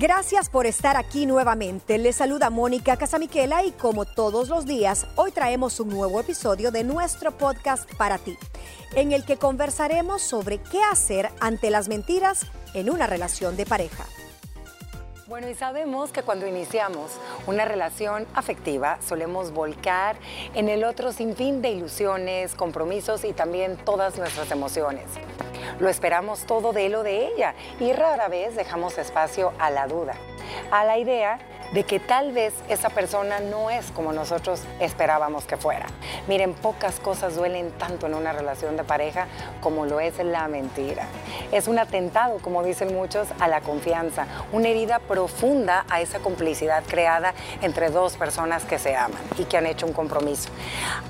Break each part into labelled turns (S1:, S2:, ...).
S1: Gracias por estar aquí nuevamente. Les saluda Mónica Casamiquela y como todos los días, hoy traemos un nuevo episodio de nuestro podcast para ti, en el que conversaremos sobre qué hacer ante las mentiras en una relación de pareja.
S2: Bueno, y sabemos que cuando iniciamos una relación afectiva solemos volcar en el otro sin fin de ilusiones, compromisos y también todas nuestras emociones. Lo esperamos todo de él o de ella y rara vez dejamos espacio a la duda, a la idea de que tal vez esa persona no es como nosotros esperábamos que fuera. Miren, pocas cosas duelen tanto en una relación de pareja como lo es la mentira. Es un atentado, como dicen muchos, a la confianza, una herida profunda a esa complicidad creada entre dos personas que se aman y que han hecho un compromiso.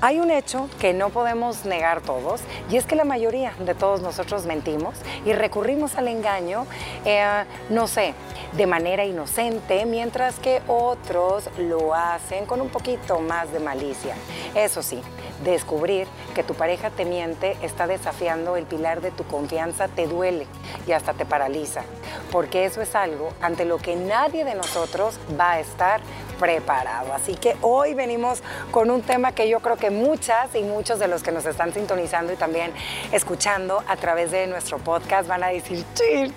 S2: Hay un hecho que no podemos negar todos y es que la mayoría de todos nosotros mentimos y recurrimos al engaño, eh, no sé, de manera inocente, mientras que otros lo hacen con un poquito más de malicia. Eso sí, descubrir que tu pareja te miente está desafiando el pilar de tu confianza, te duele y hasta te paraliza, porque eso es algo ante lo que nadie de nosotros va a estar preparado. Así que hoy venimos con un tema que yo creo que muchas y muchos de los que nos están sintonizando y también escuchando a través de nuestro podcast van a decir, sí,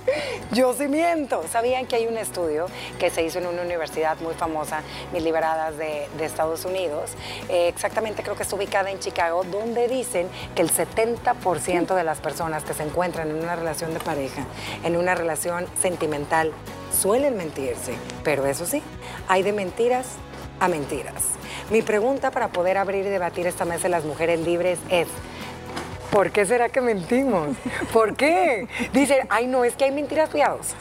S2: yo sí miento. ¿Sabían que hay un estudio que se hizo en una universidad muy famosa, Mil Liberadas de, Estados Unidos? Eh, exactamente creo que está ubicada en Chicago, donde dicen que el 70% de las personas que se encuentran en una relación de pareja, en una relación sentimental, suelen mentirse, pero eso sí, hay de mentiras a mentiras. Mi pregunta para poder abrir y debatir esta mesa de las mujeres libres es, ¿por qué será que mentimos? ¿Por qué? Dicen, ay no, es que hay mentiras piadosas.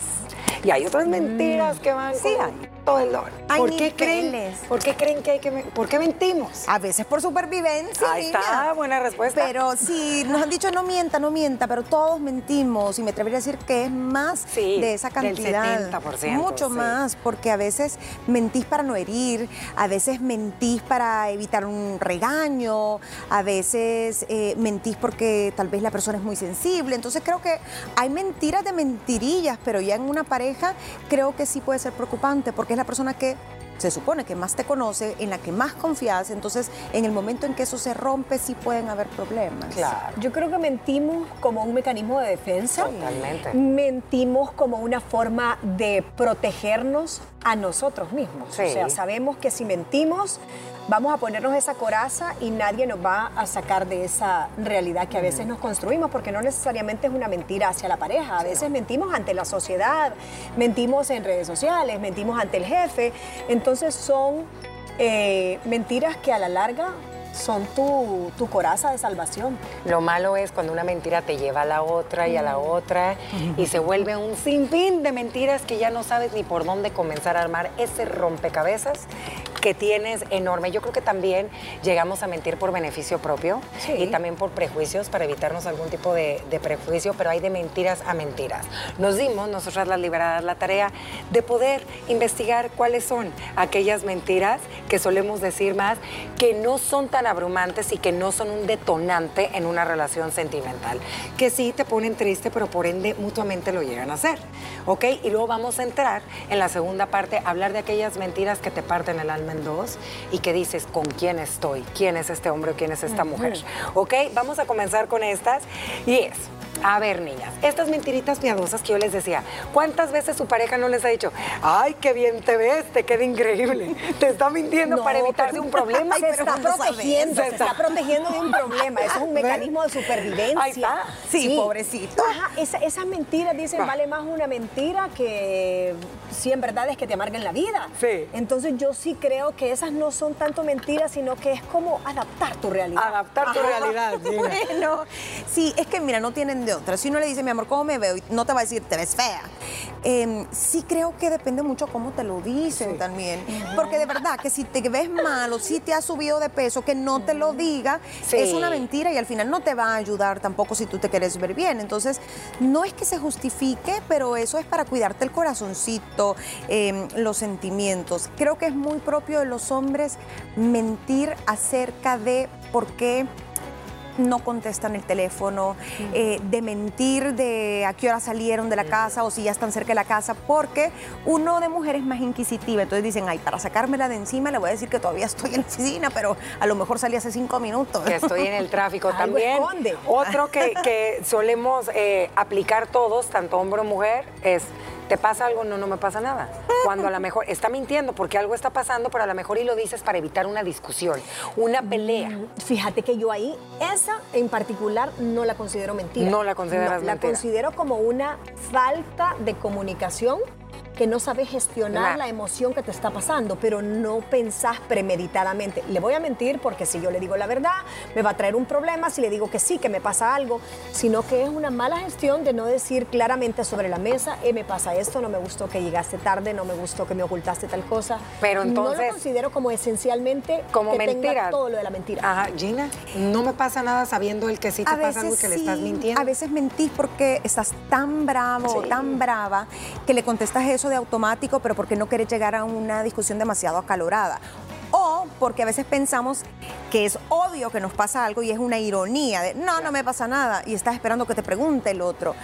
S2: Y hay otras mentiras que van
S1: sí,
S2: hay todo el dólar. ¿Por qué creen? ¿Por qué creen que hay que por qué mentimos?
S1: A veces por supervivencia.
S2: Ahí está, buena respuesta.
S1: Pero sí, nos han dicho no mienta, no mienta, pero todos mentimos y me atrevería a decir que es más de esa cantidad.
S2: Del 70%,
S1: Mucho más, porque a veces mentís para no herir, a veces mentís para evitar un regaño, a veces eh, mentís porque tal vez la persona es muy sensible. Entonces creo que hay mentiras de mentirillas, pero ya en una pareja creo que sí puede ser preocupante porque es la persona que se supone que más te conoce, en la que más confías, entonces en el momento en que eso se rompe sí pueden haber problemas.
S2: Claro.
S1: Yo creo que mentimos como un mecanismo de defensa.
S2: Totalmente.
S1: Mentimos como una forma de protegernos a nosotros mismos.
S2: O
S1: sea, sabemos que si mentimos vamos a ponernos esa coraza y nadie nos va a sacar de esa realidad que a veces nos construimos, porque no necesariamente es una mentira hacia la pareja, a veces mentimos ante la sociedad, mentimos en redes sociales, mentimos ante el jefe, entonces son eh, mentiras que a la larga son tu, tu, coraza de salvación.
S2: Lo malo es cuando una mentira te lleva a la otra y a la otra y se vuelve un sinfín de mentiras que ya no sabes ni por dónde comenzar a armar ese rompecabezas que tienes enorme. Yo creo que también llegamos a mentir por beneficio propio y también por prejuicios para evitarnos algún tipo de, prejuicio, pero hay de mentiras a mentiras. Nos dimos, nosotras las liberadas, la tarea de poder investigar cuáles son aquellas mentiras que solemos decir más, que no son tan abrumantes y que no son un detonante en una relación sentimental, que sí te ponen triste, pero por ende mutuamente lo llegan a hacer. ¿Ok? Y luego vamos a entrar en la segunda parte, a hablar de aquellas mentiras que te parten el alma dos y que dices, ¿con quién estoy? ¿Quién es este hombre o quién es esta mujer? ¿Ok? Vamos a comenzar con estas y es... A ver, niñas, estas mentiritas piadosas que yo les decía, ¿cuántas veces su pareja no les ha dicho, ay, qué bien te ves, te queda increíble? Te está mintiendo para evitarse un problema.
S1: Se está protegiendo, se está protegiendo de un problema. Eso es un mecanismo de supervivencia.
S2: Ahí está.
S1: Sí, pobrecito. Ajá, esas mentiras dicen, vale más una mentira que 100 verdades que te amarguen la vida.
S2: Sí.
S1: Entonces yo sí creo que esas no son tanto mentiras, sino que es como adaptar tu realidad.
S2: Adaptar tu realidad.
S1: Bueno, sí, es que mira, no tienen de otra. Si uno le dice, mi amor, ¿cómo me veo? No te va a decir, te ves fea. Em, sí creo que depende mucho cómo te lo dicen también. Porque de verdad que si te ves mal o si te has subido de peso, que no te lo diga, es una mentira y al final no te va a ayudar tampoco si tú te quieres ver bien. Entonces, no es que se justifique, pero eso es para cuidarte el corazoncito, em, los sentimientos. Creo que es muy propio de los hombres mentir acerca de por qué no contestan el teléfono, eh, de mentir de a qué hora salieron de la casa o si ya están cerca de la casa, porque uno de mujeres es más inquisitiva. Entonces dicen, ay, para sacármela de encima le voy a decir que todavía estoy en la oficina, pero a lo mejor salí hace cinco minutos.
S2: Que estoy en el tráfico también. Otro que, que solemos eh, aplicar todos, tanto hombre o mujer, es. ¿Te pasa algo? No, no me pasa nada. Cuando a lo mejor está mintiendo porque algo está pasando, pero a lo mejor y lo dices para evitar una discusión, una pelea.
S3: Fíjate que yo ahí, esa en particular, no la considero mentira.
S2: No la consideras
S3: No, La
S2: mentira.
S3: considero como una falta de comunicación que no sabes gestionar
S2: Claro.
S3: la emoción que te está pasando, pero no pensás premeditadamente. Le voy a mentir porque si yo le digo la verdad, me va a traer un problema, si le digo que sí, que me pasa algo, sino que es una mala gestión de no decir claramente sobre la mesa, eh, me pasa esto, no me gustó que llegaste tarde, no me gustó que me ocultaste tal cosa.
S2: Pero
S3: No
S2: entonces-
S3: lo considero como esencialmente
S2: Como
S3: que
S2: mentira.
S3: tenga todo lo de la mentira.
S2: Ajá, Gina, no me pasa nada sabiendo el que sí te
S1: A
S2: pasa algo que le estás mintiendo.
S1: A veces mentís porque estás tan bravo o tan brava que le contestas eso de automático, pero porque no quieres llegar a una discusión demasiado acalorada. Porque a veces pensamos que es obvio que nos pasa algo y es una ironía de no, no me pasa nada y estás esperando que te pregunte el otro.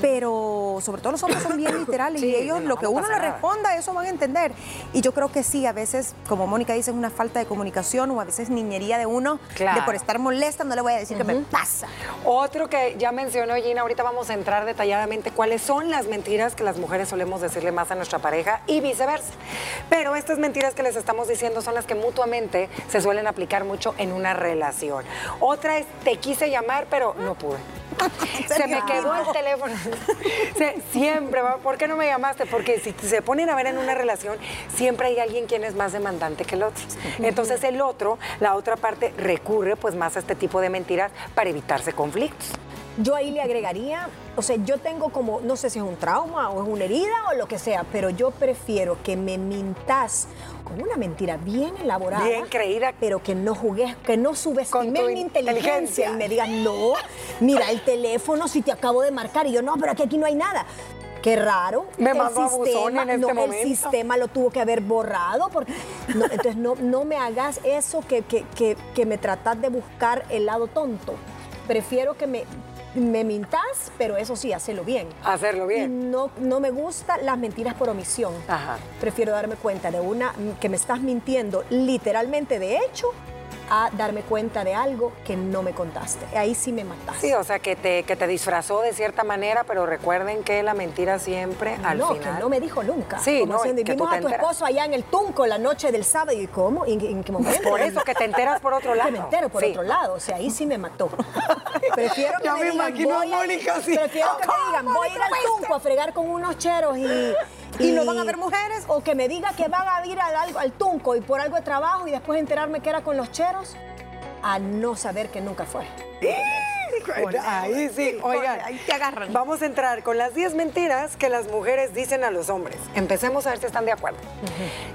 S1: Pero sobre todo los hombres son bien literales
S2: Sí,
S1: y ellos
S2: no,
S1: lo que
S2: no
S1: uno le responda, eso van a entender. Y yo creo que sí, a veces, como Mónica dice, es una falta de comunicación o a veces niñería de uno, de por estar molesta no le voy a decir que me pasa.
S2: Otro que ya mencionó Gina, ahorita vamos a entrar detalladamente cuáles son las mentiras que las mujeres solemos decirle más a nuestra pareja y viceversa. Pero estas mentiras que les estamos diciendo son las que mutuamente se suelen aplicar mucho en una relación. Otra es, te quise llamar, pero no pude. Se me quedó el teléfono. Siempre, ¿por qué no me llamaste? Porque si se ponen a ver en una relación, siempre hay alguien quien es más demandante que el otro. Entonces el otro, la otra parte, recurre pues más a este tipo de mentiras para evitarse conflictos.
S3: Yo ahí le agregaría, o sea, yo tengo como, no sé si es un trauma o es una herida o lo que sea, pero yo prefiero que me mintas con una mentira bien elaborada.
S2: Bien creída.
S3: Pero que no jugues, que no
S2: Con
S3: subestimes mi inteligencia
S2: inteligencia.
S3: y me digas, no, mira el teléfono si te acabo de marcar. Y yo, no, pero aquí, aquí no hay nada. Qué raro.
S2: Me
S3: el
S2: mandó a buzón en este
S3: no,
S2: momento.
S3: El sistema lo tuvo que haber borrado. Porque, no, entonces, no, no me hagas eso que, que, que, que me tratas de buscar el lado tonto. Prefiero que me, me mintas, pero eso sí, hacelo bien.
S2: Hacerlo
S3: Y
S2: bien.
S3: no, no me gustan las mentiras por omisión.
S2: Ajá.
S3: Prefiero darme cuenta de una que me estás mintiendo literalmente de hecho a darme cuenta de algo que no me contaste. Ahí sí me mataste.
S2: Sí, o sea, que te, que te disfrazó de cierta manera, pero recuerden que la mentira siempre al
S3: no,
S2: final.
S3: que no me dijo nunca.
S2: Sí,
S3: Como
S2: no, que
S3: vimos a tu
S2: enteras.
S3: esposo allá en el Tunco la noche del sábado. ¿Y cómo? ¿En, en qué momento?
S2: Por eso que te enteras por otro lado.
S3: Que me entero por
S2: Sí.
S3: otro lado. O sea, ahí sí me mató. Prefiero que
S2: Ya
S3: me,
S2: me
S3: digan,
S2: imagino a- Mónica así.
S3: Prefiero que me digan, voy a ir al Tunco a fregar con unos cheros y...
S1: ¿Y no van a haber mujeres?
S3: O que me diga que van a ir al, al- al Tunco y por algo de trabajo y después enterarme que era con los cheros, a no saber que nunca fue.
S2: Ahí sí, oigan.
S1: ahí te agarran.
S2: Vamos a entrar con las 10 mentiras que las mujeres dicen a los hombres. Empecemos a ver si están de acuerdo.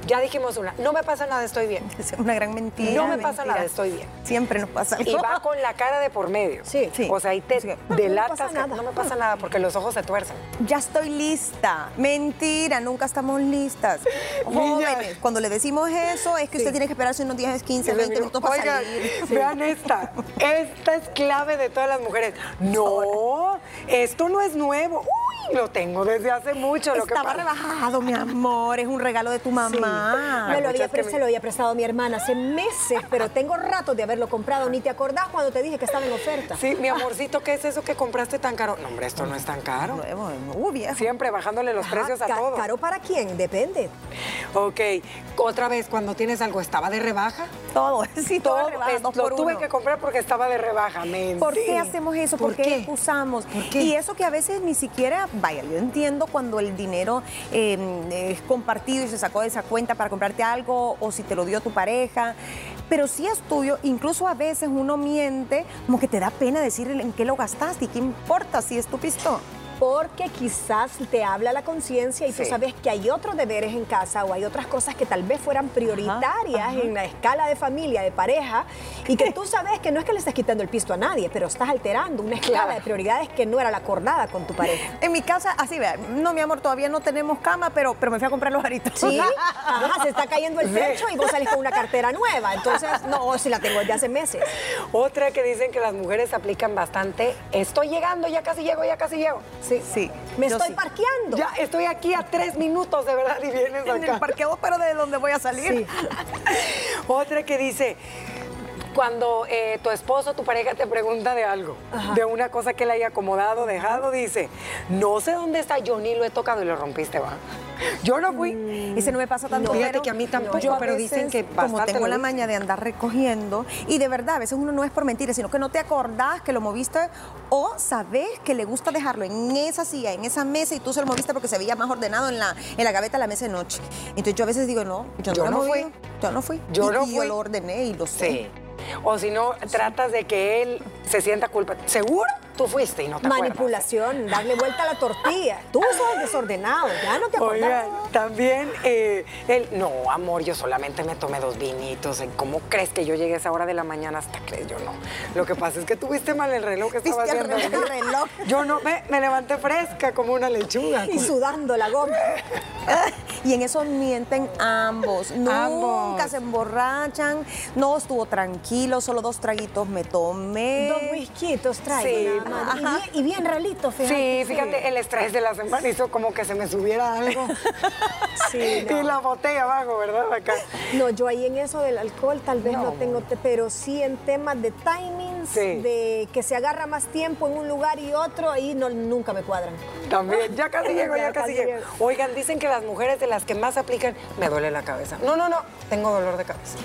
S2: Ya dijimos una, no me pasa nada, estoy bien.
S1: Es una gran mentira.
S2: No me pasa nada, estoy bien.
S1: Siempre nos pasa algo.
S2: Y va con la cara de por medio.
S3: Sí.
S1: Sí.
S2: O sea, ahí te
S1: Sí.
S2: delatas. que
S3: nada.
S2: No me pasa nada porque los ojos se tuercen.
S1: Ya estoy lista. Mentira, nunca estamos listas. Jóvenes, cuando le decimos eso, es que usted tiene que esperarse unos 10, 15, 20 minutos para
S2: Oigan,
S1: salir.
S2: vean esta. Esta es clave de todas las mujeres. No, esto no es nuevo. Uy, lo tengo desde hace mucho. Lo que
S1: Estaba
S2: pasa-
S1: rebajado, mi amor. Es un regalo de tu mamá.
S3: Me lo había,
S2: que
S3: pre-
S2: me-
S3: se lo había prestado mi hermana hace meses, pero tengo ratos de haberlo comprado. Ni te acordás cuando te dije que estaba en oferta.
S2: Sí, mi amorcito, ¿qué es eso que compraste tan caro? No, hombre, esto no es tan caro.
S1: Nuevo, uh, viejo.
S2: Siempre bajándole los precios a
S3: Ah, ca-
S2: todo.
S3: ¿Caro para quién? Depende.
S2: Ok, otra vez, cuando tienes algo, ¿estaba de rebaja?
S1: Todo, sí, todo,
S2: Todo, es- lo
S1: por
S2: tuve
S1: uno.
S2: que comprar porque estaba de rebaja. men.
S1: ¿Por qué hacemos eso? ¿Por,
S2: ¿Por
S1: qué, excusamos?
S2: ¿Por qué?
S1: Y eso que a veces ni siquiera, vaya, yo entiendo cuando el dinero eh, es compartido y se sacó de esa cuenta para comprarte algo o si te lo dio tu pareja, pero si es tuyo, incluso a veces uno miente, como que te da pena decir en qué lo gastaste y qué importa si es tu pistón.
S3: Porque quizás te habla la conciencia y tú sabes que hay otros deberes en casa o hay otras cosas que tal vez fueran prioritarias en la escala de familia, de pareja, y que tú sabes que no es que le estés quitando el pisto a nadie, pero estás alterando una escala
S2: Claro.
S3: de prioridades que no era la acordada con tu pareja.
S1: En mi casa, así vea, no, mi amor, todavía no tenemos cama, pero, pero me fui a comprar los aritos.
S3: Sí, ajá, se está cayendo el techo y vos salís con una cartera nueva. Entonces, no, si la tengo desde hace meses.
S2: Otra que dicen que las mujeres aplican bastante, estoy llegando, ya casi llego, ya casi llego.
S3: Sí.
S1: Sí,
S3: Me estoy
S1: sí.
S3: parqueando.
S2: Ya estoy aquí a tres minutos de verdad y vienes
S1: En el
S2: acá.
S1: parqueo, pero de donde voy a salir.
S3: Sí.
S2: Otra que dice, cuando eh, tu esposo, tu pareja te pregunta de algo, de una cosa que le haya acomodado, dejado, dice, no sé dónde está, yo ni lo he tocado y lo rompiste, va. Yo no fui.
S1: Ese no me pasa tanto.
S2: Fíjate
S1: pero
S2: que a mí tampoco,
S1: yo a
S2: pero dicen que
S1: Como tengo la maña de andar recogiendo, y de verdad, a veces uno no es por mentiras, sino que no te acordás que lo moviste o sabes que le gusta dejarlo en esa silla, en esa mesa, y tú se lo moviste porque se veía más ordenado en la, en la gaveta de la mesa de noche. Entonces yo a veces digo, no, yo no,
S2: Yo no fui.
S1: Yo no fui.
S2: Yo
S1: y,
S2: no
S1: y yo
S2: fui.
S1: lo ordené y lo sé.
S2: Sí. O si no, tratas de que él se sienta culpa. ¿Seguro? Tú fuiste y no te acuerdas.
S3: Manipulación, darle vuelta a la tortilla. Tú sos desordenado, ya no te acordás.
S2: Oigan, también eh, él, no, amor, yo solamente me tomé dos vinitos. ¿Cómo crees que yo llegué a esa hora de la mañana? Hasta crees, yo no. Lo que pasa es que tuviste mal el reloj que estaba
S1: Viste al
S2: haciendo.
S1: revés el reloj.
S2: Yo no, me, me levanté fresca como una lechuga.
S3: Y sudando la goma.
S1: Y en eso mienten ambos. Nunca
S2: Ambos.
S1: se emborrachan. No estuvo tranquilo, solo dos traguitos me tomé.
S3: Dos whiskitos traigo
S2: Sí.
S3: nada más. Y bien, y bien realito, fíjate.
S2: Sí, fíjate, el estrés de la semana hizo como que se me subiera algo.
S3: Sí, no.
S2: Y la botella abajo, ¿verdad? Acá.
S3: No, yo ahí en eso del alcohol tal vez no,
S2: No,
S3: tengo, te- pero sí en temas de
S2: Sí.
S3: de que se agarra más tiempo en un lugar y otro, ahí no, nunca me cuadran.
S2: También, ya casi llego, ya,
S3: Ya
S2: casi llego.
S3: llego.
S2: Oigan, dicen que las mujeres de las que más aplican, me duele la cabeza. No, no, no, tengo dolor de cabeza.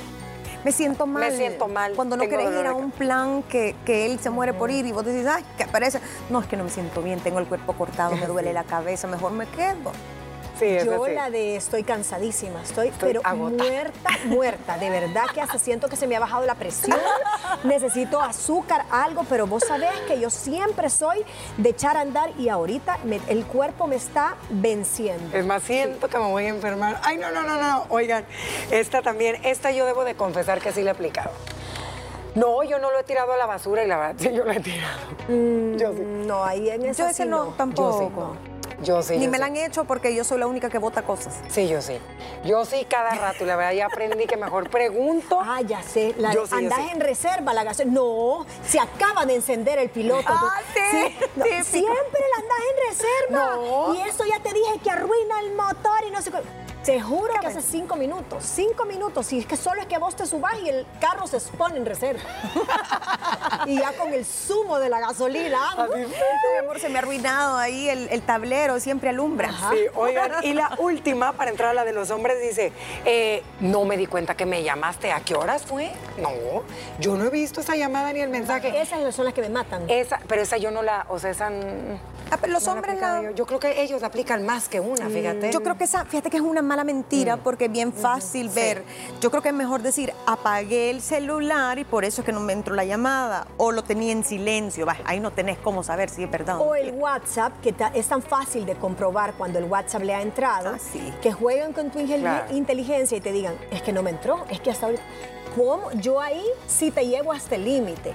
S1: Me siento mal.
S2: siento mal,
S1: Cuando no querés ir a un plan que, que él se muere por ir y vos decís, ay, que parece. No, es que no me siento bien, tengo el cuerpo cortado, me duele la cabeza, mejor me quedo.
S2: Sí,
S3: Yo la de estoy cansadísima, estoy,
S2: Estoy
S3: pero
S2: agotada.
S3: muerta, muerta. De verdad que hasta siento que se me ha bajado la presión. Necesito azúcar, algo, pero vos sabés que yo siempre soy de echar a andar y ahorita me- el cuerpo me está venciendo.
S2: Es más, siento que me voy a enfermar. Ay, no, no, no, no. Oigan, esta también, esta yo debo de confesar que sí la he aplicado. No, yo no lo he tirado a la basura y la verdad, sí, yo lo he tirado. Yo sí.
S3: No, ahí en esa
S1: Yo ese
S3: sí
S1: no,
S2: Yo
S1: tampoco.
S2: sí. Yo sí.
S1: Ni
S2: yo
S1: me
S2: sí.
S1: la han hecho porque yo soy la única que vota cosas.
S2: Sí, yo sí. Yo sí cada rato y la verdad ya aprendí que mejor pregunto.
S3: Ah, ya sé. La,
S2: Yo sí, yo
S3: andás
S2: sí.
S3: en reserva, la gasolina. No, se acaba de encender el piloto.
S1: Ah, sí,
S3: no, siempre la andás en reserva.
S2: No.
S3: Y eso ya te dije que arruina el motor y no sé qué. Te juro que hace cinco minutos, cinco minutos, y es que solo es que vos te subás y el carro se pone en reserva. y ya con el zumo de la gasolina. ¿no?
S1: Mi amor, se me ha arruinado ahí el, el tablero, siempre alumbra.
S2: Sí, oigan, y la última, para entrar a la de los hombres, dice, eh, no me di cuenta que me llamaste. ¿A qué horas fue? No, yo no he visto esa llamada ni el mensaje.
S3: Esas son las que me matan.
S2: Esa, pero esa yo no la, o sea, esa... mm,
S1: Ah, pero los
S2: no
S1: hombres la-
S2: yo. Yo creo que ellos aplican más que una, fíjate.
S1: Yo creo que esa, fíjate que es una mala mentira porque es bien fácil ver. Yo creo que es mejor decir, apagué el celular y por eso es que no me entró la llamada. O lo tenía en silencio. Va, ahí no tenés cómo saber si es verdad.
S3: O el WhatsApp, que ta- es tan fácil de comprobar cuando el WhatsApp le ha entrado,
S1: Ah, sí.
S3: que jueguen con tu ingel-
S2: Claro.
S3: inteligencia y te digan, es que no me entró, es que hasta ahorita... ¿Cómo? Yo ahí sí te llevo hasta el límite.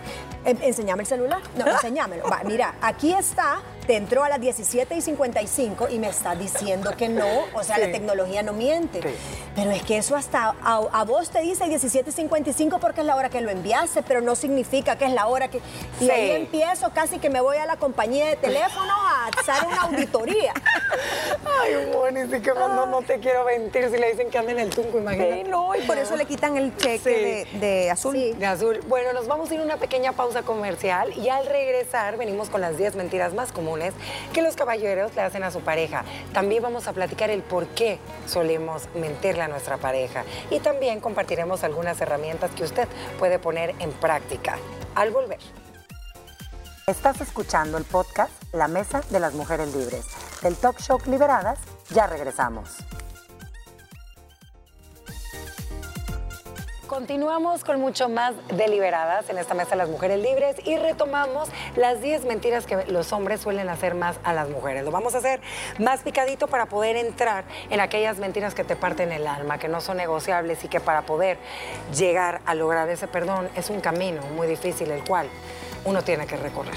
S3: Eh, enseñame el celular. No, enséñamelo. Va, mira, aquí está, te entró a las 17 y 55 y me está diciendo que no. O sea, la tecnología no miente.
S2: Sí.
S3: Pero es que eso hasta a, a vos te dice 17 y 55 porque es la hora que lo enviaste, pero no significa que es la hora que... Y
S2: Sí.
S3: ahí empiezo casi que me voy a la compañía de teléfono a hacer una auditoría.
S2: Ay, Moni, sí que no, no te quiero mentir si le dicen que anda en el tunco, imagínate.
S1: Sí, no, y por eso le quitan el cheque de, de azul.
S3: Sí.
S2: De azul. Bueno, nos vamos a ir a una pequeña pausa comercial y al regresar venimos con las 10 mentiras más comunes que los caballeros le hacen a su pareja. También vamos a platicar el por qué solemos mentirle a nuestra pareja y también compartiremos algunas herramientas que usted puede poner en práctica. Al volver. Estás escuchando el podcast La Mesa de las Mujeres Libres. Del Talk Show Liberadas, ya regresamos. Continuamos con mucho más deliberadas en esta mesa de las mujeres libres y retomamos las 10 mentiras que los hombres suelen hacer más a las mujeres. Lo vamos a hacer más picadito para poder entrar en aquellas mentiras que te parten el alma, que no son negociables y que para poder llegar a lograr ese perdón es un camino muy difícil, el cual uno tiene que recorrer.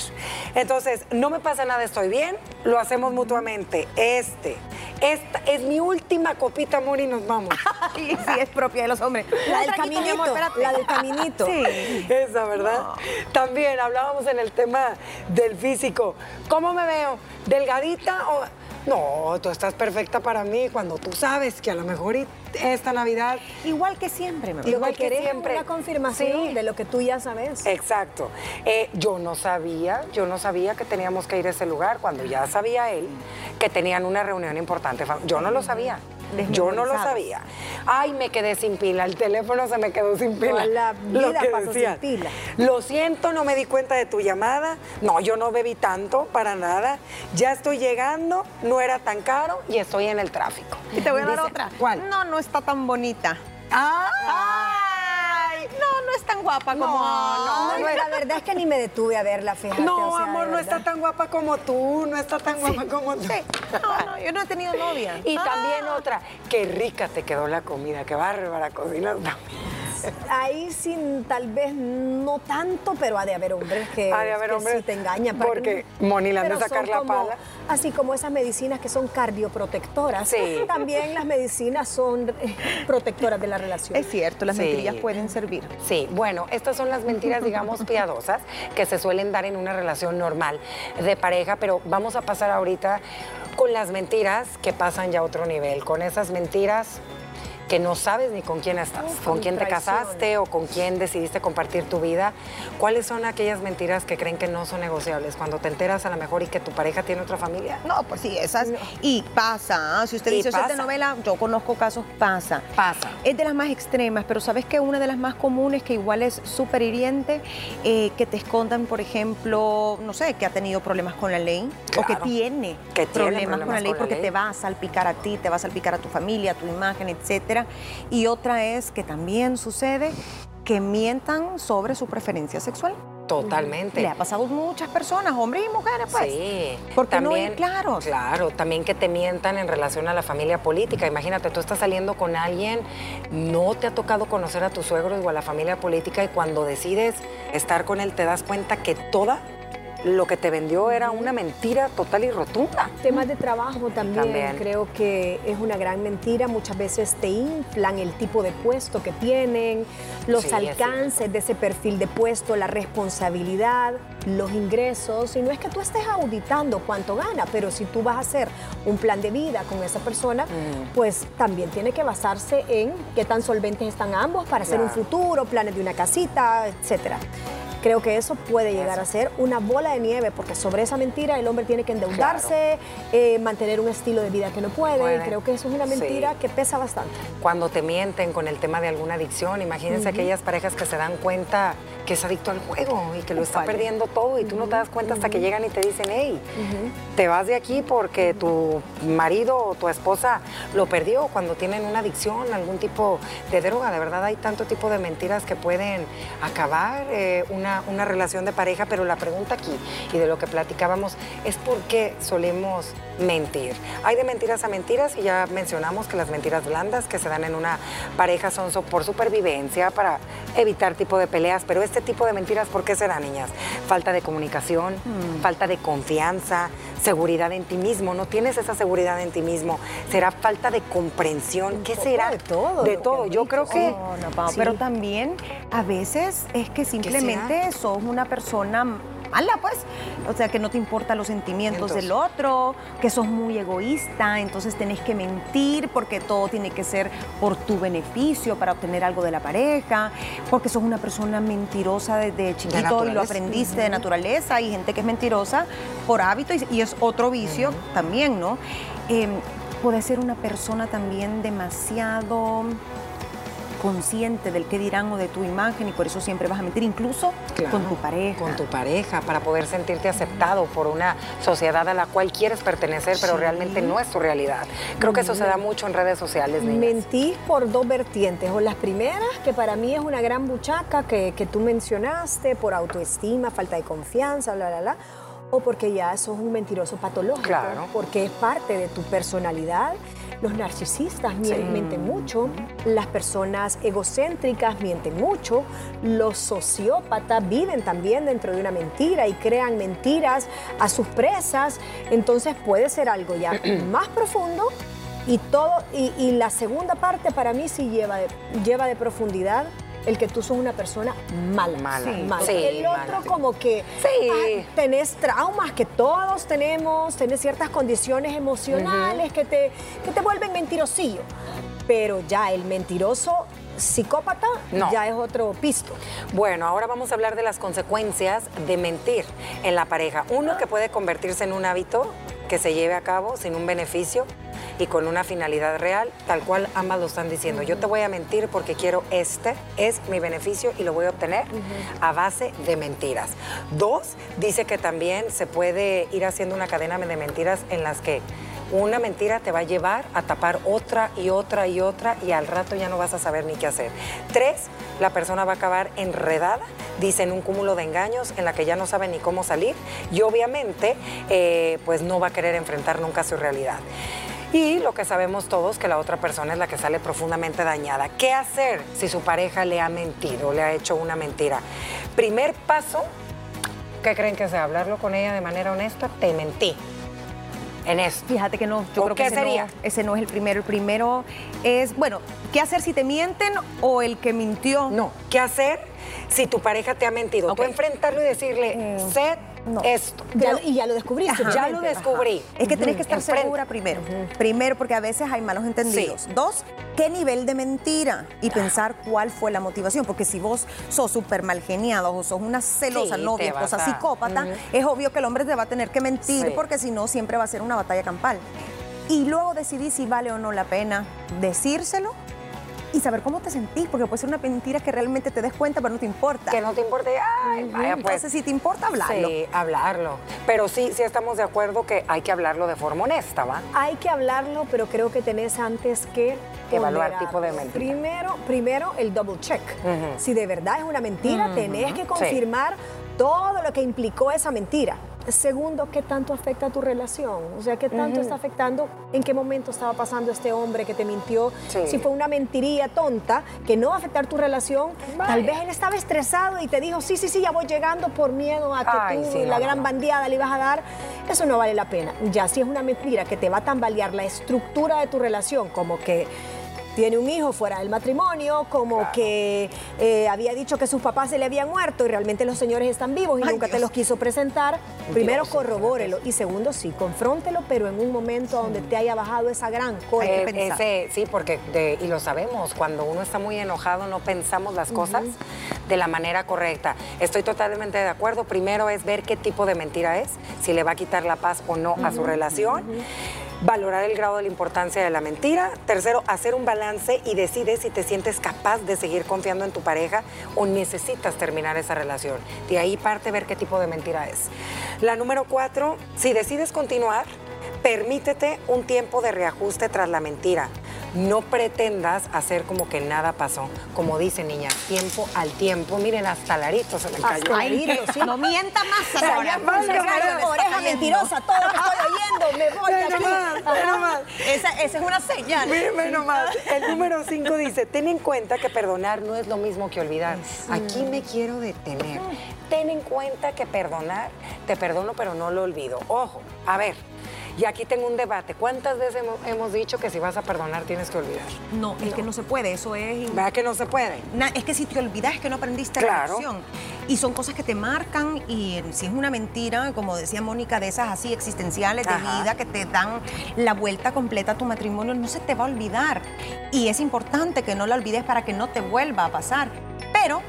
S2: Entonces, no me pasa nada, estoy bien, lo hacemos mutuamente. Este, esta es mi última copita, amor, y nos vamos.
S1: sí, sí, es propia de los hombres.
S3: La del caminito, la del caminito.
S1: Sí.
S2: Esa, ¿verdad? También hablábamos en el tema del físico. ¿Cómo me veo? ¿Delgadita o...? No, tú estás perfecta para mí cuando tú sabes que a lo mejor esta Navidad...
S1: Igual que siempre, me
S2: Igual que
S3: querés
S2: siempre.
S3: Una confirmación
S2: Sí.
S3: de lo que tú ya sabes.
S2: Exacto. Eh, yo no sabía, yo no sabía que teníamos que ir a ese lugar cuando ya sabía él que tenían una reunión importante. Yo no lo sabía. Yo no lo sabía. Ay, me quedé sin pila. El teléfono se me quedó sin pila.
S3: La
S2: Lo
S3: vida
S2: que
S3: pasó sin pila.
S2: Lo siento, no me di cuenta de tu llamada. No, yo no bebí tanto, para nada. Ya estoy llegando, no era tan caro y estoy en el tráfico.
S1: Y te voy a dar
S2: Dice,
S1: otra.
S2: ¿Cuál?
S1: No, no está tan bonita.
S2: Ah,
S1: no, es tan guapa como.
S3: No,
S2: no, no,
S3: la verdad es que ni me detuve a verla, fíjate.
S2: No,
S3: o sea,
S2: amor, no está tan guapa como tú, no está tan guapa como tú.
S1: No, no, yo no he tenido novia.
S2: Y
S1: Ah.
S2: también otra, qué rica te quedó la comida, qué bárbara cocinas también.
S3: Ahí sin, tal vez no tanto, pero ha de haber hombres que,
S2: Ha de haber
S3: que
S2: hombres,
S3: sí te engañan. para
S2: porque Moni le han de sacar la
S3: como-
S2: pala.
S3: Así como esas medicinas que son cardioprotectoras.
S2: Sí.
S3: También las medicinas son eh, protectoras de la relación.
S1: Es cierto, las
S2: Sí.
S1: mentirillas pueden servir.
S2: Sí, bueno, estas son las mentiras, digamos, piadosas que se suelen dar en una relación normal de pareja, pero vamos a pasar ahorita con las mentiras que pasan ya a otro nivel, con esas mentiras que no sabes ni con quién estás,
S3: Uf,
S2: con quién te casaste o con quién decidiste compartir tu vida. ¿Cuáles son aquellas mentiras que creen que no son negociables? Cuando te enteras a lo mejor y que tu pareja tiene otra familia.
S1: No, pues sí, esas. Y pasa, ¿ah? si usted dice, "Eso es
S2: pasa.
S1: telenovela, yo conozco casos, pasa.
S2: Pasa.
S1: Es de las más extremas, pero sabes que una de las más comunes, que igual es súper hiriente, eh, que te escondan, por ejemplo, no sé, que ha tenido problemas con la ley o que tiene,
S2: Que tiene
S1: problemas, con la ley
S2: con la
S1: porque
S2: ley.
S1: te va a salpicar a ti, te va a salpicar a tu familia, a tu imagen, etcétera. Y otra es que también sucede que mientan sobre su preferencia sexual.
S2: Totalmente.
S1: Le ha pasado a muchas personas, hombres y mujeres, pues.
S2: Sí.
S1: Porque no ir claros.
S2: Claro, también que te mientan en relación a la familia política. Imagínate, tú estás saliendo con alguien, no te ha tocado conocer a tus suegros o a la familia política y cuando decides estar con él te das cuenta que toda lo que te vendió era una mentira total y rotunda.
S3: Temas de trabajo también,
S2: También.
S3: creo que es una gran mentira. Muchas veces te inflan el tipo de puesto que tienen, los
S2: Sí,
S3: alcances de ese perfil de puesto, la responsabilidad, los ingresos. Y no es que tú estés auditando cuánto gana, pero si tú vas a hacer un plan de vida con esa persona,
S2: Mm.
S3: pues también tiene que basarse en qué tan solventes están ambos para hacer un futuro, planes de una casita, etcétera. Creo que eso puede llegar a ser una bola de nieve, porque sobre esa mentira el hombre tiene que endeudarse, eh, mantener un estilo de vida que no puede.
S2: Puede.
S3: Creo que eso es una
S2: Sí.
S3: mentira que pesa bastante.
S2: Cuando te mienten con el tema de alguna adicción, imagínense aquellas parejas que se dan cuenta que es adicto al juego y que lo está perdiendo todo y tú no te das cuenta hasta que llegan y te dicen, hey, te vas de aquí porque tu marido o tu esposa lo perdió cuando tienen una adicción, algún tipo de droga. De verdad hay tanto tipo de mentiras que pueden acabar eh, una, una relación de pareja, pero la pregunta aquí y de lo que platicábamos es por qué solemos mentir. Hay de mentiras a mentiras y ya mencionamos que las mentiras blandas que se dan en una pareja son so- por supervivencia, para evitar tipo de peleas, pero este tipo de mentiras, ¿por qué se dan, niñas? Falta de comunicación, falta de confianza, seguridad en ti mismo, no tienes esa seguridad en ti mismo, será falta de comprensión, ¿qué será?
S3: de todo
S2: De todo, yo creo que...
S1: No, no,
S3: Sí.
S1: pero también a veces es que simplemente sos una persona mala, pues. O sea, que no te importan los sentimientos
S2: Entonces.
S1: del otro, que sos muy egoísta, entonces tenés que mentir porque todo tiene que ser por tu beneficio, para obtener algo de la pareja, porque sos una persona mentirosa desde chiquito y lo aprendiste de naturaleza. Hay gente que es mentirosa por hábito y, y es otro vicio también, ¿no? Eh, puede ser una persona también demasiado consciente del qué dirán o de tu imagen y por eso siempre vas a mentir, incluso
S2: Claro,
S1: con tu pareja.
S2: Con tu pareja, para poder sentirte aceptado por una sociedad a la cual quieres pertenecer, pero realmente no es tu realidad. Creo que eso se da mucho en redes sociales, niñas.
S3: Mentir por dos vertientes. O las primeras, que para mí es una gran buchaca que, que tú mencionaste, por autoestima, falta de confianza, bla, bla, bla. O porque ya sos un mentiroso patológico.
S2: Claro.
S3: Porque es parte de tu personalidad. Los narcisistas
S2: Sí.
S3: mienten mucho, las personas egocéntricas mienten mucho, los sociópatas viven también dentro de una mentira y crean mentiras a sus presas. Entonces puede ser algo ya más profundo y todo, y, y la segunda parte para mí sí lleva de, lleva de profundidad el que tú sos una persona mala.
S2: Mala.
S3: Sí, mala.
S2: Sí,
S3: el otro
S2: mala.
S3: como que
S2: Sí.
S3: tenés traumas que todos tenemos, tenés ciertas condiciones emocionales que, te, que te vuelven mentirosillo. Pero ya el mentiroso psicópata
S2: No.
S3: ya es otro pisto.
S2: Bueno, ahora vamos a hablar de las consecuencias de mentir en la pareja. Uno que puede convertirse en un hábito que se lleve a cabo sin un beneficio y con una finalidad real, tal cual ambas lo están diciendo. Yo te voy a mentir porque quiero este, es mi beneficio y lo voy a obtener a base de mentiras. Dos, dice que también se puede ir haciendo una cadena de mentiras en las que una mentira te va a llevar a tapar otra y otra y otra y al rato ya no vas a saber ni qué hacer. Tres, la persona va a acabar enredada, dice, en un cúmulo de engaños en la que ya no sabe ni cómo salir y obviamente eh, pues no va a querer enfrentar nunca su realidad. Y lo que sabemos todos, que la otra persona es la que sale profundamente dañada. ¿Qué hacer si su pareja le ha mentido, le ha hecho una mentira? Primer paso, ¿qué creen que sea? Hablarlo con ella de manera honesta, te mentí en esto.
S1: Fíjate que no, yo
S2: ¿O
S1: creo que
S2: qué
S1: ese
S2: sería?
S1: No, ese no es el primero. El primero es, bueno, ¿qué hacer si te mienten o el que mintió?
S2: No, ¿qué hacer si tu pareja te ha mentido? Tú
S1: Ok.
S2: enfrentarlo y decirle, sé
S1: no.
S2: esto.
S3: Ya- y ya lo descubriste.
S2: Ya lo descubrí.
S1: Es que tenés que estar
S2: Enfrente.
S1: segura primero. Primero, porque a veces hay malos entendidos.
S2: Sí.
S1: Dos, ¿qué nivel de mentira? Y pensar cuál fue la motivación. Porque si vos sos súper mal geniado o sos una celosa
S2: Sí,
S1: novia,
S2: te vas
S1: esposa
S2: a-
S1: psicópata, es obvio que el hombre te va a tener que mentir
S2: Sí.
S1: porque si no, siempre va a ser una batalla campal. Y luego decidí si vale o no la pena decírselo y saber cómo te sentís, porque puede ser una mentira que realmente te des cuenta, pero no te importa.
S2: Que no te importe, ay, vaya pues.
S1: Entonces, si te importa, hablarlo.
S2: Sí, hablarlo. Pero sí, sí estamos de acuerdo que hay que hablarlo de forma honesta, ¿va?
S3: Hay que hablarlo, pero creo que tenés antes que
S2: Evaluar tipo de mentira.
S3: Primero, primero el double check. Si de verdad es una mentira, tenés que confirmar todo lo que implicó esa mentira. Segundo, ¿qué tanto afecta a tu relación? O sea, ¿qué tanto está afectando? ¿En qué momento estaba pasando este hombre que te mintió?
S2: Sí.
S3: Si fue una mentiría tonta que no va a afectar tu relación, tal vez él estaba estresado y te dijo, sí, sí, sí, ya voy llegando por miedo a que
S2: Ay,
S3: tú
S2: sí,
S3: la
S2: no,
S3: gran
S2: no, no.
S3: bandeada le ibas a dar, eso no vale la pena. Ya si es una mentira que te va a tambalear la estructura de tu relación, como que tiene un hijo fuera del matrimonio, como que eh, había dicho que sus papás se le habían muerto y realmente los señores están vivos y
S1: Ay,
S3: nunca te los quiso presentar. Primero corrobórelo y segundo sí, confróntelo, pero en un momento donde te haya bajado esa gran cola.
S2: Eh,
S1: pensar.
S2: ese, sí, porque, de- y lo sabemos, cuando uno está muy enojado no pensamos las cosas de la manera correcta. Estoy totalmente de acuerdo. Primero es ver qué tipo de mentira es, si le va a quitar la paz o no a su relación. Valorar el grado de la importancia de la mentira. Tercero, hacer un balance y decide si te sientes capaz de seguir confiando en tu pareja o necesitas terminar esa relación. De ahí parte ver qué tipo de mentira es. La número cuatro, si decides continuar, Permítete un tiempo de reajuste tras la mentira. No pretendas hacer como que nada pasó. Como dice niña, tiempo al tiempo. Miren, hasta Larito se me cayó.
S3: Sí.
S1: No mienta más,
S3: oreja mentirosa, todo lo que estoy oyendo, me voy de aquí. Ajá.
S2: nomás.
S1: Esa, esa es una señal.
S2: Mírame nomás. El número 5 dice, ten en cuenta que perdonar no es lo mismo que olvidar. Aquí me quiero detener. Ten en cuenta que perdonar, te perdono pero no lo olvido. Ojo, a ver, y aquí tengo un debate. ¿Cuántas veces hemos, hemos dicho que si vas a perdonar tienes que olvidar?
S1: No, es que no se puede, eso es...
S2: ¿Verdad que no se puede?
S1: Na- es que si te olvidas es que no aprendiste
S2: Claro.
S1: la lección. Y son cosas que te marcan y si es una mentira, como decía Mónica, de esas así existenciales de vida que te dan la vuelta completa a tu matrimonio, no se te va a olvidar. Y es importante que no la olvides para que no te vuelva a pasar. Pero,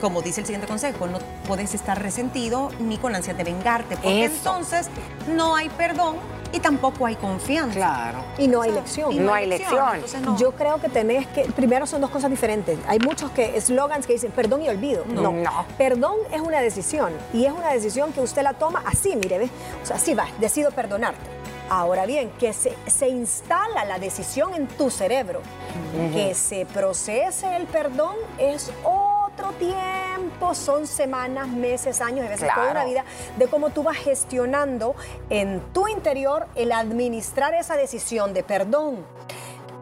S1: como dice el siguiente consejo, no puedes estar resentido ni con ansias de vengarte, porque
S2: Eso.
S1: entonces no hay perdón y tampoco hay confianza.
S2: Claro.
S3: Y no hay lección.
S2: Y no hay lección.
S1: entonces no.
S3: Yo creo que tenés que, primero son dos cosas diferentes. Hay muchos que, eslogans que dicen perdón y olvido. No.
S2: No.
S3: Perdón es una decisión y es una decisión que usted la toma así, mire, ¿ves? O sea, así va, decido perdonarte. Ahora bien, que se, se instala la decisión en tu cerebro, que se procese el perdón es otro tiempo, son semanas, meses, años, a veces toda una vida, de cómo tú vas gestionando en tu interior el administrar esa decisión de perdón.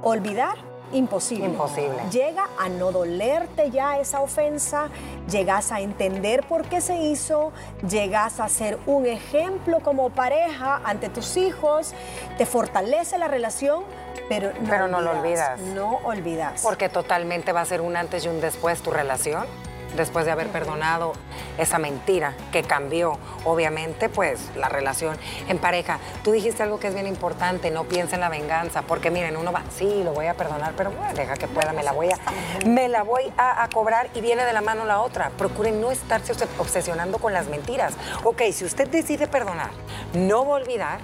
S3: Olvidar, imposible.
S2: Imposible.
S3: Llega a no dolerte ya esa ofensa, llegas a entender por qué se hizo, llegas a ser un ejemplo como pareja ante tus hijos, te fortalece la relación, pero no,
S2: Pero no lo olvidas.
S3: No olvidas.
S2: Porque totalmente va a ser un antes y un después tu relación. Después de haber perdonado esa mentira que cambió, obviamente, pues la relación en pareja. Tú dijiste algo que es bien importante, no piensa en la venganza, porque miren, uno va, sí, lo voy a perdonar, pero deja que pueda, me la voy a, me la voy a, a cobrar y viene de la mano la otra. Procuren no estarse obs- obsesionando con las mentiras. Ok, si usted decide perdonar, no va a olvidar,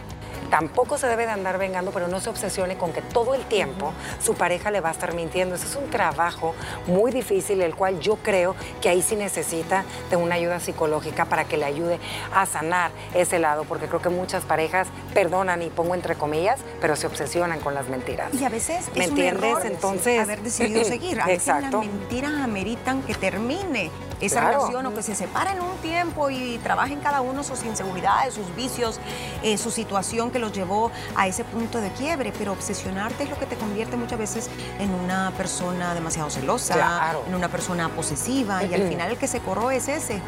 S2: Tampoco se debe de andar vengando, pero no se obsesione con que todo el tiempo su pareja le va a estar mintiendo. Ese es un trabajo muy difícil, el cual yo creo que ahí sí necesita de una ayuda psicológica para que le ayude a sanar ese lado, porque creo que muchas parejas perdonan y pongo entre comillas, pero se obsesionan con las mentiras.
S1: Y a veces
S2: ¿Me
S1: es un
S2: entiendes?
S1: error
S2: Entonces,
S1: haber decidido seguir. A veces las
S2: Exacto.
S1: mentiras ameritan que termine esa
S2: Claro.
S1: relación o que se separen un tiempo y trabajen cada uno sus inseguridades, sus vicios, eh, su situación que los llevó a ese punto de quiebre. Pero obsesionarte es lo que te convierte muchas veces en una persona demasiado celosa,
S2: Claro.
S1: en una persona posesiva y al final el que se corró es ese.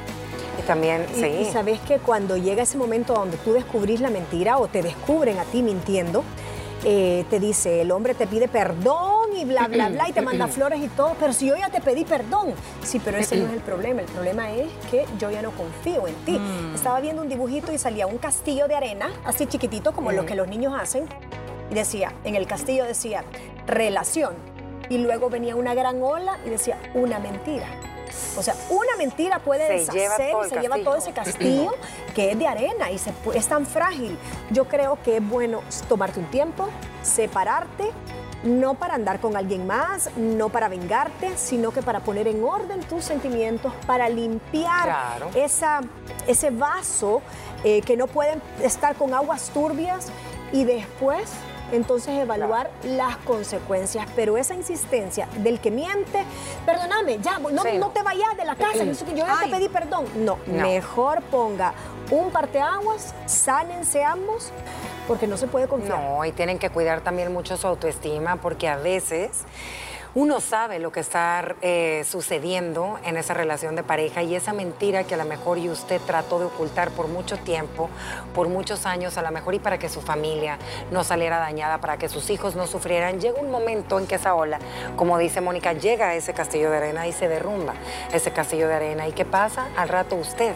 S2: Y también,
S3: Y, y sabes que cuando llega ese momento donde tú descubrís la mentira o te descubren a ti mintiendo, eh, te dice, el hombre te pide perdón y bla, bla, bla, y te manda flores y todo, pero si yo ya te pedí perdón. Sí, pero ese no es el problema, el problema es que yo ya no confío en ti. Estaba viendo un dibujito y salía un castillo de arena, así chiquitito como lo que los niños hacen, y decía, en el castillo decía, relación, y luego venía una gran ola y decía, una mentira. O sea, una mentira puede
S2: Se lleva
S3: deshacer
S2: todo
S3: y se lleva todo ese castillo que es de arena y se es tan frágil. Yo creo que es bueno tomarte un tiempo, separarte, no para andar con alguien más, no para vengarte, sino que para poner en orden tus sentimientos, para limpiar
S2: Claro.
S3: esa, ese vaso eh, que no pueden estar con aguas turbias y después entonces evaluar las consecuencias. Pero esa insistencia del que miente, perdóname, ya, no,
S2: Sí,
S3: no
S2: no.
S3: te vayas de la casa, yo ya
S1: Ay.
S3: te pedí perdón. No,
S2: No.
S3: mejor ponga un parteaguas, sánense ambos, porque no se puede confiar.
S2: No, y tienen que cuidar también mucho su autoestima porque a veces uno sabe lo que está eh, sucediendo en esa relación de pareja y esa mentira que a lo mejor y usted trató de ocultar por mucho tiempo, por muchos años, a lo mejor y para que su familia no saliera dañada, para que sus hijos no sufrieran, llega un momento en que esa ola, como dice Mónica, llega a ese castillo de arena y se derrumba ese castillo de arena. ¿Y qué pasa? Al rato usted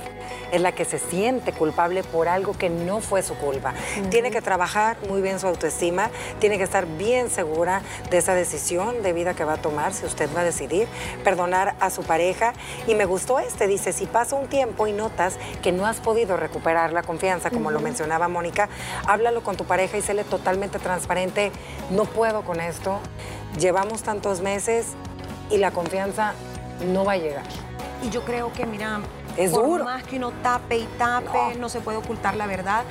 S2: es la que se siente culpable por algo que no fue su culpa. Tiene que trabajar muy bien su autoestima, tiene que estar bien segura de esa decisión de vida que va a tomar, si usted va a decidir perdonar a su pareja. Y me gustó este, dice, si pasa un tiempo y notas que no has podido recuperar la confianza, como lo mencionaba Mónica, háblalo con tu pareja y séle totalmente transparente, no puedo con esto, llevamos tantos meses y la confianza no va a llegar.
S1: Y yo creo que, mira,
S2: Es
S1: por
S2: duro.
S1: más que uno tape y tape,
S2: No.
S1: no. se puede ocultar la verdad.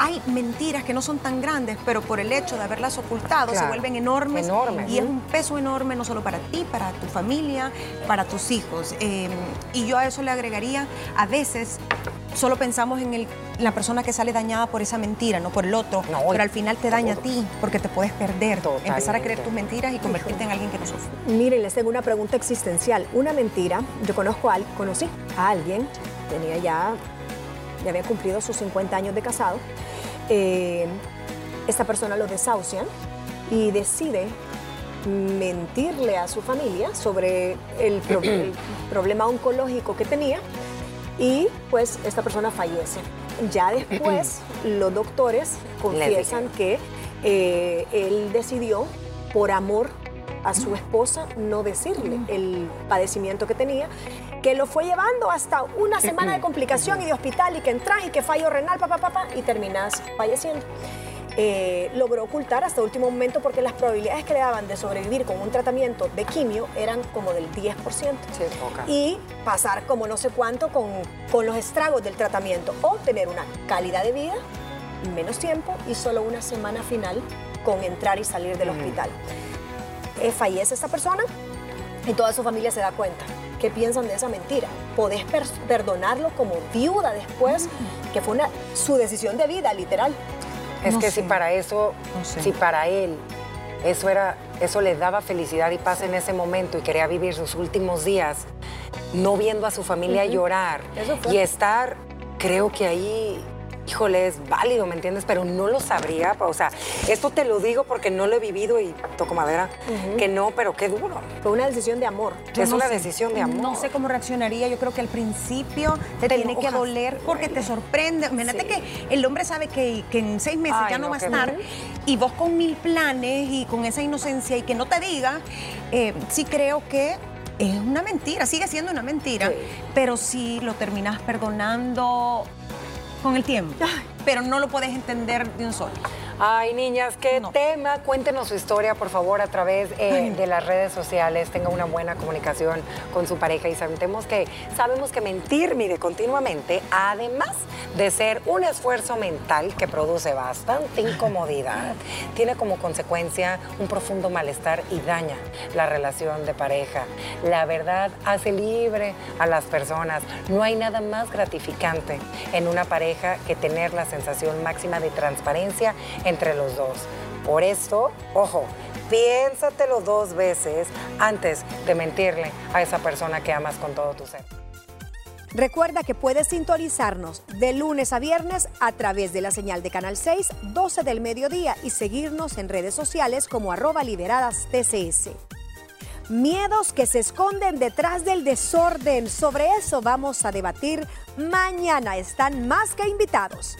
S1: Hay mentiras que no son tan grandes, pero por el hecho de haberlas ocultado se vuelven enormes.
S2: Enormes.
S1: Y es un peso enorme no solo para ti, para tu familia, para tus hijos. Eh, y yo a eso le agregaría, a veces solo pensamos en el- la persona que sale dañada por esa mentira, no por el otro.
S2: No,
S1: pero al final te daña a ti, porque te puedes perder.
S2: Totalmente.
S1: Empezar a creer tus mentiras y convertirte en alguien que no sufre.
S3: Miren, les tengo una pregunta existencial. Una mentira. Yo conozco a al- conocí a alguien, tenía ya, ya había cumplido sus 50 años de casado. Eh, esta persona lo desahucian y decide mentirle a su familia sobre el, pro- el problema oncológico que tenía y pues esta persona fallece. Ya después los doctores confiesan que eh, él decidió por amor a su esposa no decirle el padecimiento que tenía, que lo fue llevando hasta una semana de complicación y de hospital y que entras y que fallo renal, papá, papá, y terminas falleciendo. eh, logró ocultar hasta último momento porque las probabilidades que le daban de sobrevivir con un tratamiento de quimio eran como del 10%.
S2: Sí, poca.
S3: Y pasar como no sé cuánto con, con los estragos del tratamiento o tener una calidad de vida, menos tiempo y solo una semana final con entrar y salir del hospital. Eh, fallece esta persona y toda su familia se da cuenta. ¿Qué piensan de esa mentira? ¿Podés per- perdonarlo como viuda después? Que fue una, su decisión de vida, literal.
S2: Es
S1: No
S2: que
S1: sé.
S2: si para eso,
S1: No sé.
S2: si para él eso era, eso le daba felicidad y paz en ese momento y quería vivir sus últimos días, no viendo a su familia llorar y estar, creo que ahí, híjole, es válido, ¿me entiendes? Pero no lo sabría, o sea, esto te lo digo porque no lo he vivido y toco madera, que no, pero qué duro.
S3: Fue una decisión de amor.
S1: Yo
S2: es
S1: no
S2: una
S1: sé.
S2: decisión de amor.
S1: No sé cómo reaccionaría. Yo creo que al principio te,
S2: Te
S1: tiene que doler porque te sorprende. Imagínate
S2: Sí.
S1: que el hombre sabe que, que en seis meses
S2: Ay,
S1: ya no,
S2: no,
S1: va a estar y vos con mil planes y con esa inocencia y que no te diga, eh, sí creo que es una mentira, sigue siendo una mentira,
S2: Sí.
S1: pero sí lo terminas perdonando con el tiempo. Pero no lo puedes entender de un solo.
S2: Ay, niñas, qué
S1: No.
S2: tema. Cuéntenos su historia, por favor, a través eh, de las redes sociales. Tenga una buena comunicación con su pareja y sabemos que, sabemos que mentir, mire, continuamente, además de ser un esfuerzo mental que produce bastante incomodidad, tiene como consecuencia un profundo malestar y daña la relación de pareja. La verdad hace libre a las personas. No hay nada más gratificante en una pareja que tener la sensación máxima de transparencia entre los dos. Por esto, ojo, piénsatelo dos veces antes de mentirle a esa persona que amas con todo tu ser.
S3: Recuerda que puedes sintonizarnos de lunes a viernes a través de la señal de Canal 6, 12 del mediodía y seguirnos en redes sociales como arroba liberadas TCS. Miedos que se esconden detrás del desorden. Sobre eso vamos a debatir mañana. Están más que invitados.